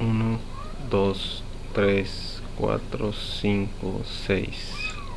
1, 2, 3, 4, 5, 6.